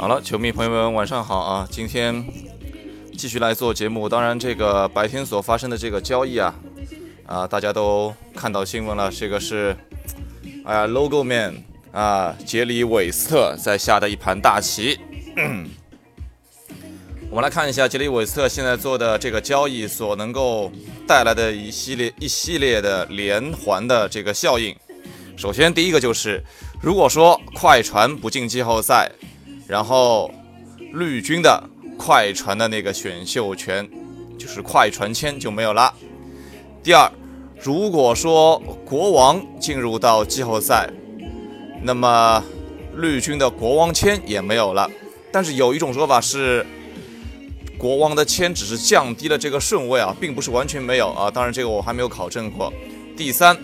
好了，球迷朋友们，晚上好啊！今天继续来做节目。当然，这个白天所发生的这个交易啊，啊，大家都看到新闻了。这个是，哎呀，Logo Man 啊，杰里韦斯特在下的一盘大棋。我们来看一下杰里韦斯特现在做的这个交易所能够带来的一系列一系列的连环的这个效应。首先，第一个就是，如果说快船不进季后赛。然后，绿军的快船的那个选秀权，就是快船签就没有了。第二，如果说国王进入到季后赛，那么绿军的国王签也没有了。但是有一种说法是，国王的签只是降低了这个顺位啊，并不是完全没有啊。当然这个我还没有考证过。第三，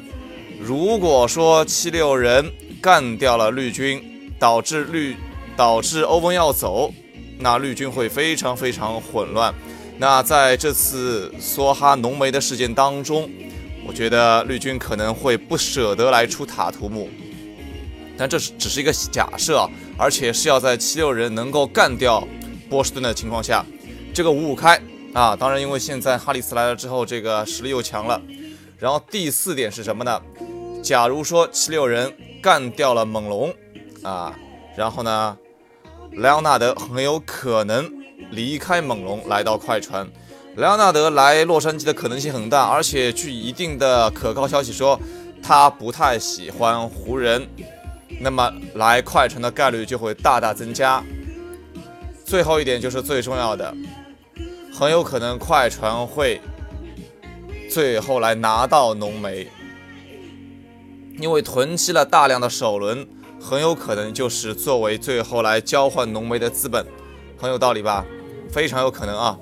如果说七六人干掉了绿军，导致绿。导致欧文要走，那绿军会非常非常混乱。那在这次梭哈浓眉的事件当中，我觉得绿军可能会不舍得来出塔图姆，但这是只是一个假设，而且是要在七六人能够干掉波士顿的情况下，这个五五开啊。当然，因为现在哈里斯来了之后，这个实力又强了。然后第四点是什么呢？假如说七六人干掉了猛龙啊，然后呢？莱昂纳德很有可能离开猛龙，来到快船。莱昂纳德来洛杉矶的可能性很大，而且据一定的可靠消息说，他不太喜欢湖人，那么来快船的概率就会大大增加。最后一点就是最重要的，很有可能快船会最后来拿到浓眉，因为囤积了大量的首轮。很有可能就是作为最后来交换浓眉的资本，很有道理吧？非常有可能啊。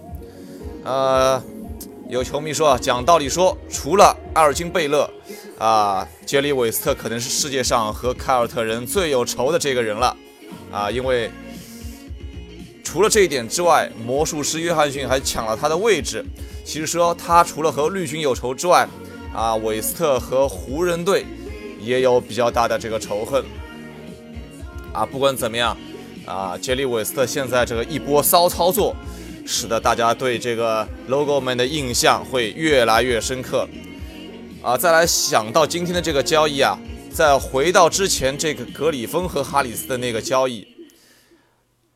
呃，有球迷说啊，讲道理说，除了阿尔金贝勒啊，杰里韦斯特可能是世界上和凯尔特人最有仇的这个人了啊，因为除了这一点之外，魔术师约翰逊还抢了他的位置。其实说他除了和绿军有仇之外，啊，韦斯特和湖人队也有比较大的这个仇恨。啊，不管怎么样，啊，杰里韦斯特现在这个一波骚操作，使得大家对这个 Logo Man 的印象会越来越深刻。啊，再来想到今天的这个交易啊，再回到之前这个格里芬和哈里斯的那个交易，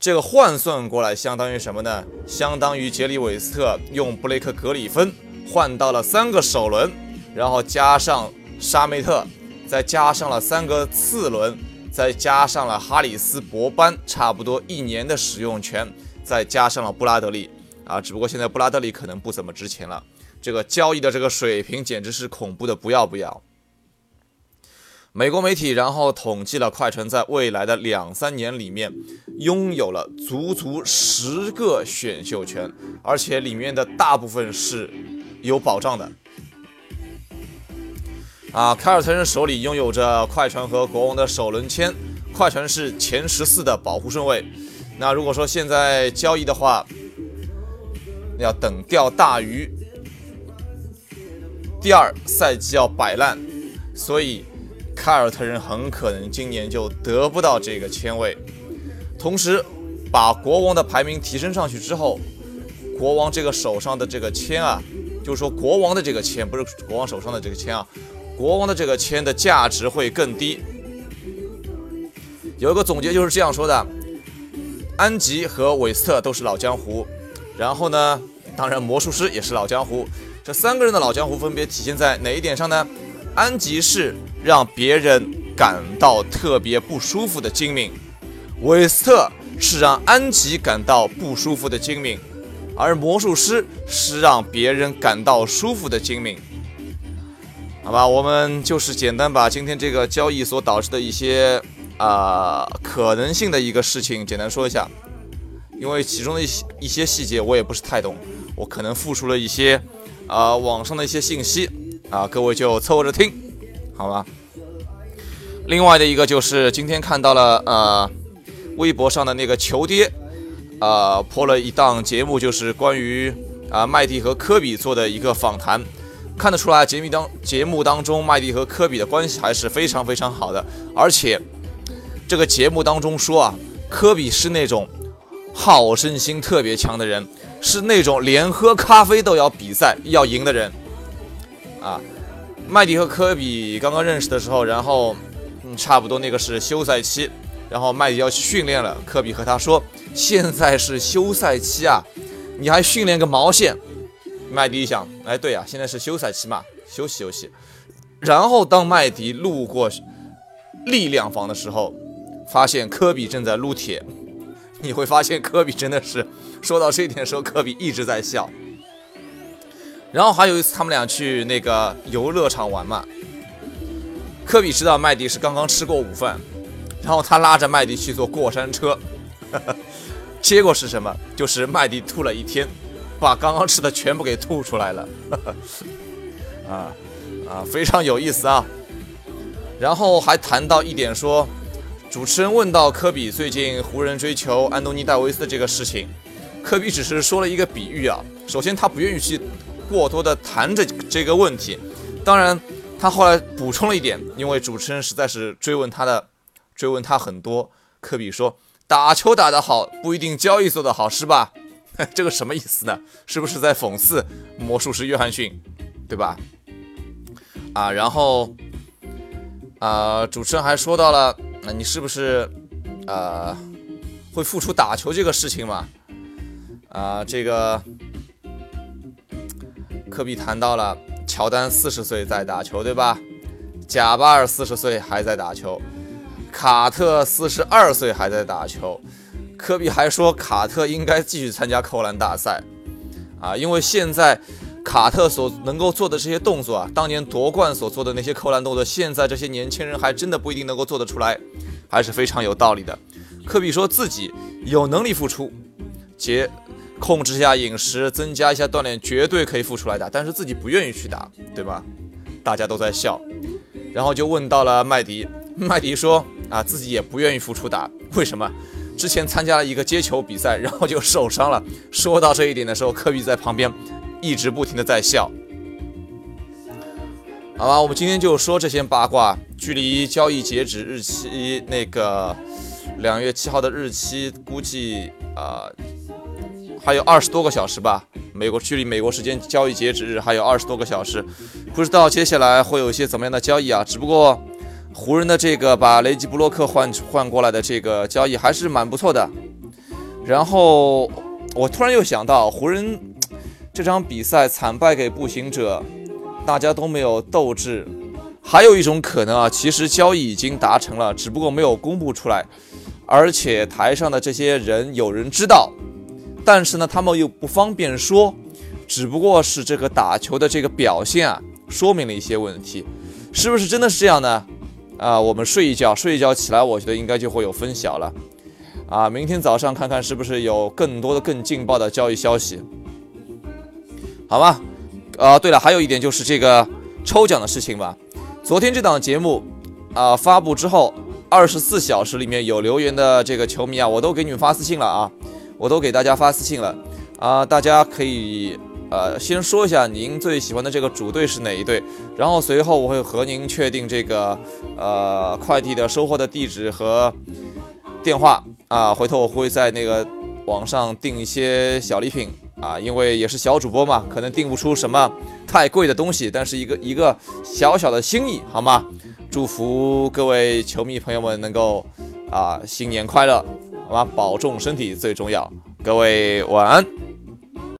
这个换算过来相当于什么呢？相当于杰里韦斯特用布雷克格里芬换到了三个首轮，然后加上沙梅特，再加上了三个次轮。再加上了哈里斯博班差不多一年的使用权，再加上了布拉德利啊，只不过现在布拉德利可能不怎么值钱了。这个交易的这个水平简直是恐怖的不要不要。美国媒体然后统计了快船在未来的两三年里面拥有了足足十个选秀权，而且里面的大部分是有保障的。啊，凯尔特人手里拥有着快船和国王的首轮签，快船是前十四的保护顺位。那如果说现在交易的话，要等钓大鱼，第二赛季要摆烂，所以凯尔特人很可能今年就得不到这个签位。同时，把国王的排名提升上去之后，国王这个手上的这个签啊，就是说国王的这个签，不是国王手上的这个签啊。国王的这个签的价值会更低。有一个总结就是这样说的：安吉和韦斯特都是老江湖，然后呢，当然魔术师也是老江湖。这三个人的老江湖分别体现在哪一点上呢？安吉是让别人感到特别不舒服的精明，韦斯特是让安吉感到不舒服的精明，而魔术师是让别人感到舒服的精明。好吧，我们就是简单把今天这个交易所导致的一些啊可能性的一个事情简单说一下，因为其中的一些一些细节我也不是太懂，我可能复述了一些啊网上的一些信息啊，各位就凑合着听，好吧。另外的一个就是今天看到了呃微博上的那个球爹啊播了一档节目，就是关于啊麦蒂和科比做的一个访谈。看得出来，节目当节目当中，麦迪和科比的关系还是非常非常好的。而且，这个节目当中说啊，科比是那种好胜心特别强的人，是那种连喝咖啡都要比赛要赢的人啊。麦迪和科比刚刚认识的时候，然后嗯，差不多那个是休赛期，然后麦迪要去训练了，科比和他说：“现在是休赛期啊，你还训练个毛线？”麦迪想，哎，对呀，现在是休赛期嘛，休息休息。然后当麦迪路过力量房的时候，发现科比正在撸铁。你会发现科比真的是说到这一点的时候，科比一直在笑。然后还有一次，他们俩去那个游乐场玩嘛。科比知道麦迪是刚刚吃过午饭，然后他拉着麦迪去坐过山车，结果是什么？就是麦迪吐了一天。把刚刚吃的全部给吐出来了，啊啊，非常有意思啊。然后还谈到一点说，主持人问到科比最近湖人追求安东尼戴维斯的这个事情，科比只是说了一个比喻啊。首先他不愿意去过多的谈这这个问题，当然他后来补充了一点，因为主持人实在是追问他的，追问他很多。科比说，打球打得好不一定交易做得好，是吧？这个什么意思呢？是不是在讽刺魔术师约翰逊，对吧？啊，然后啊，主持人还说到了，那你是不是呃会付出打球这个事情嘛？啊，这个科比谈到了乔丹四十岁在打球，对吧？贾巴尔四十岁还在打球，卡特四十二岁还在打球。科比还说，卡特应该继续参加扣篮大赛，啊，因为现在卡特所能够做的这些动作啊，当年夺冠所做的那些扣篮动作，现在这些年轻人还真的不一定能够做得出来，还是非常有道理的。科比说自己有能力付出，且控制一下饮食，增加一下锻炼，绝对可以付出来的，但是自己不愿意去打，对吧？大家都在笑，然后就问到了麦迪，麦迪说啊，自己也不愿意复出打，为什么？之前参加了一个接球比赛，然后就受伤了。说到这一点的时候，科比在旁边一直不停的在笑。好吧，我们今天就说这些八卦。距离交易截止日期那个两月七号的日期，估计啊还有二十多个小时吧。美国距离美国时间交易截止日还有二十多个小时，不知道接下来会有一些怎么样的交易啊？只不过。湖人的这个把雷吉布洛克换换过来的这个交易还是蛮不错的。然后我突然又想到，湖人这场比赛惨败给步行者，大家都没有斗志。还有一种可能啊，其实交易已经达成了，只不过没有公布出来，而且台上的这些人有人知道，但是呢，他们又不方便说，只不过是这个打球的这个表现啊，说明了一些问题，是不是真的是这样呢？啊，我们睡一觉，睡一觉起来，我觉得应该就会有分晓了。啊，明天早上看看是不是有更多的、更劲爆的交易消息，好吗？啊，对了，还有一点就是这个抽奖的事情吧。昨天这档节目啊发布之后，二十四小时里面有留言的这个球迷啊，我都给你们发私信了啊，我都给大家发私信了啊，大家可以。呃，先说一下您最喜欢的这个主队是哪一队，然后随后我会和您确定这个呃快递的收货的地址和电话啊，回头我会在那个网上订一些小礼品啊，因为也是小主播嘛，可能订不出什么太贵的东西，但是一个一个小小的心意，好吗？祝福各位球迷朋友们能够啊新年快乐，好吗？保重身体最重要，各位晚安。